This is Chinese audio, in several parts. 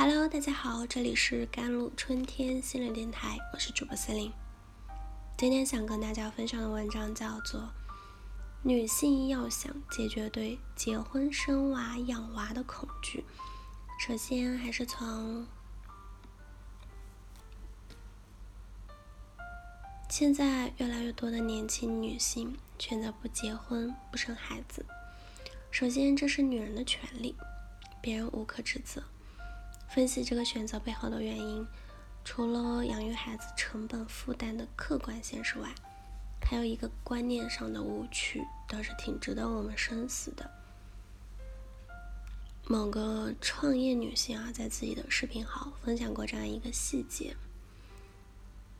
Hello，大家好，这里是甘露春天心灵电台，我是主播思玲。今天想跟大家分享的文章叫做《女性要想解决对结婚生娃养娃的恐惧》。首先，还是从现在越来越多的年轻女性选择不结婚、不生孩子。首先，这是女人的权利，别人无可指责。分析这个选择背后的原因，除了养育孩子成本负担的客观现实外，还有一个观念上的误区，倒是挺值得我们深思的。某个创业女性啊，在自己的视频号分享过这样一个细节：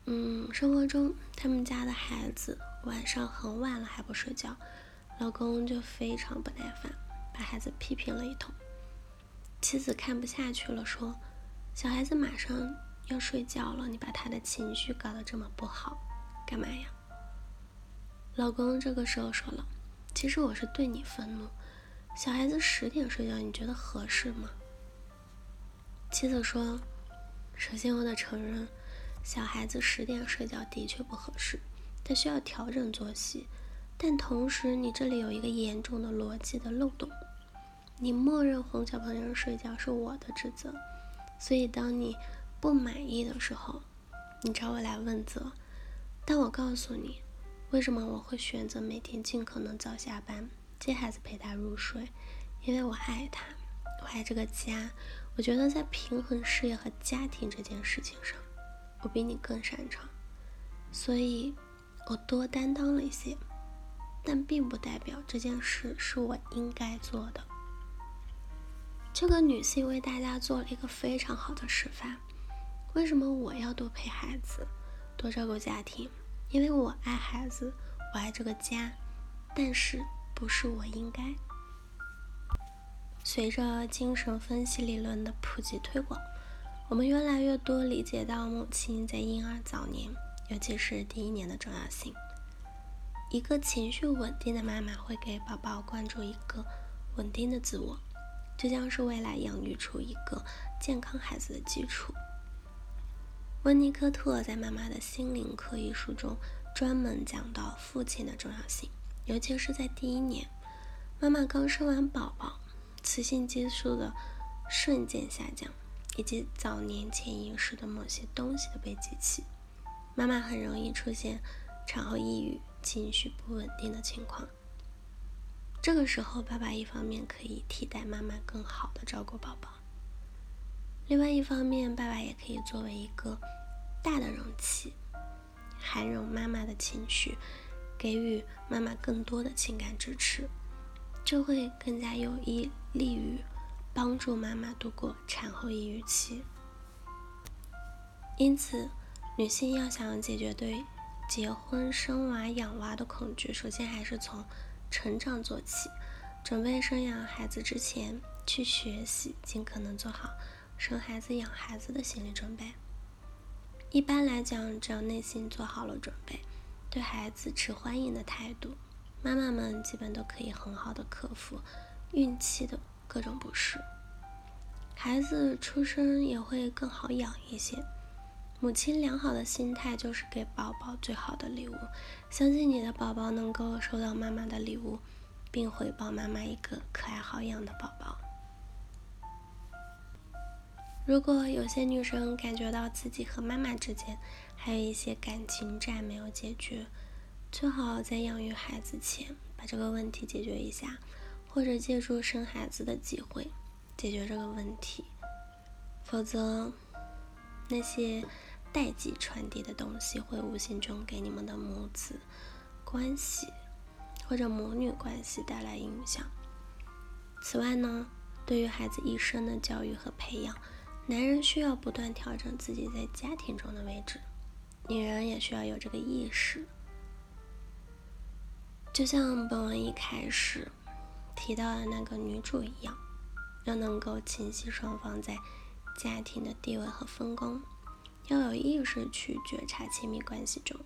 嗯，生活中他们家的孩子晚上很晚了还不睡觉，老公就非常不耐烦，把孩子批评了一通。妻子看不下去了，说：“小孩子马上要睡觉了，你把他的情绪搞得这么不好，干嘛呀？”老公这个时候说了：“其实我是对你愤怒。小孩子十点睡觉，你觉得合适吗？”妻子说：“首先我得承认，小孩子十点睡觉的确不合适，他需要调整作息。但同时，你这里有一个严重的逻辑的漏洞。”你默认哄小朋友睡觉是我的职责，所以当你不满意的时候，你找我来问责。但我告诉你，为什么我会选择每天尽可能早下班接孩子陪他入睡？因为我爱他，我爱这个家。我觉得在平衡事业和家庭这件事情上，我比你更擅长，所以我多担当了一些，但并不代表这件事是我应该做的。这个女性为大家做了一个非常好的示范。为什么我要多陪孩子，多照顾家庭？因为我爱孩子，我爱这个家。但是不是我应该？随着精神分析理论的普及推广，我们越来越多理解到母亲在婴儿早年，尤其是第一年的重要性。一个情绪稳定的妈妈会给宝宝灌注一个稳定的自我。这将是未来养育出一个健康孩子的基础。温尼科特在《妈妈的心灵课》一书中专门讲到父亲的重要性，尤其是在第一年，妈妈刚生完宝宝，雌性激素的瞬间下降，以及早年潜意识的某些东西的被激起，妈妈很容易出现产后抑郁、情绪不稳定的情况。这个时候，爸爸一方面可以替代妈妈更好的照顾宝宝，另外一方面，爸爸也可以作为一个大的容器，涵容妈妈的情绪，给予妈妈更多的情感支持，这会更加有益利于帮助妈妈度过产后抑郁期。因此，女性要想解决对结婚、生娃、养娃的恐惧，首先还是从。成长做起，准备生养孩子之前去学习，尽可能做好生孩子、养孩子的心理准备。一般来讲，只要内心做好了准备，对孩子持欢迎的态度，妈妈们基本都可以很好的克服孕期的各种不适，孩子出生也会更好养一些。母亲良好的心态就是给宝宝最好的礼物。相信你的宝宝能够收到妈妈的礼物，并回报妈妈一个可爱好养的宝宝。如果有些女生感觉到自己和妈妈之间还有一些感情债没有解决，最好在养育孩子前把这个问题解决一下，或者借助生孩子的机会解决这个问题。否则，那些。代际传递的东西会无形中给你们的母子关系或者母女关系带来影响。此外呢，对于孩子一生的教育和培养，男人需要不断调整自己在家庭中的位置，女人也需要有这个意识。就像本文一开始提到的那个女主一样，要能够清晰双方在家庭的地位和分工。要有意识去觉察亲密关系中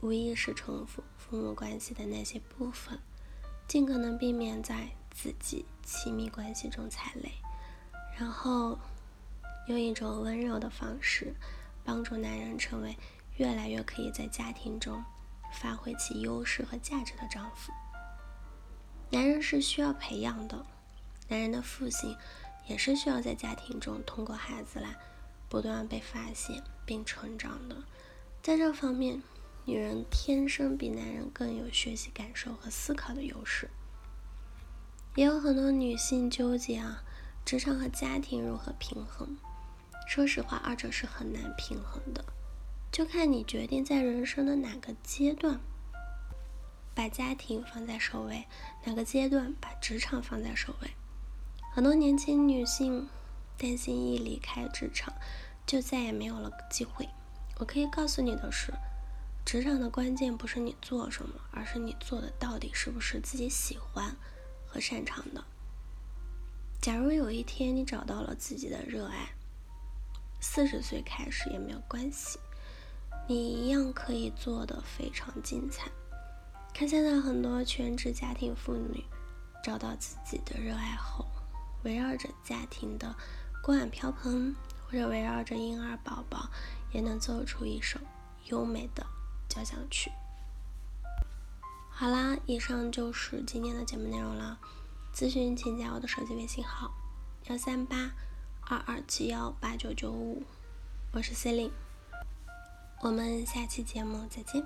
无意识重复父母关系的那些部分，尽可能避免在自己亲密关系中踩雷。然后用一种温柔的方式，帮助男人成为越来越可以在家庭中发挥其优势和价值的丈夫。男人是需要培养的，男人的父性也是需要在家庭中通过孩子来不断被发现并成长的。在这方面，女人天生比男人更有学习、感受和思考的优势。也有很多女性纠结啊，职场和家庭如何平衡？说实话，二者是很难平衡的，就看你决定在人生的哪个阶段。把家庭放在首位，哪个阶段把职场放在首位？很多年轻女性担心一离开职场就再也没有了机会。我可以告诉你的是，职场的关键不是你做什么，而是你做的到底是不是自己喜欢和擅长的。假如有一天你找到了自己的热爱，四十岁开始也没有关系，你一样可以做得非常精彩。看现在很多全职家庭妇女找到自己的热爱后，围绕着家庭的锅碗瓢盆，或者围绕着婴儿宝宝，也能奏出一首优美的交响曲。好啦，以上就是今天的节目内容了。咨询请加我的手机微信号：幺三八二二七幺八九九五，我是 c e l i n e 我们下期节目再见。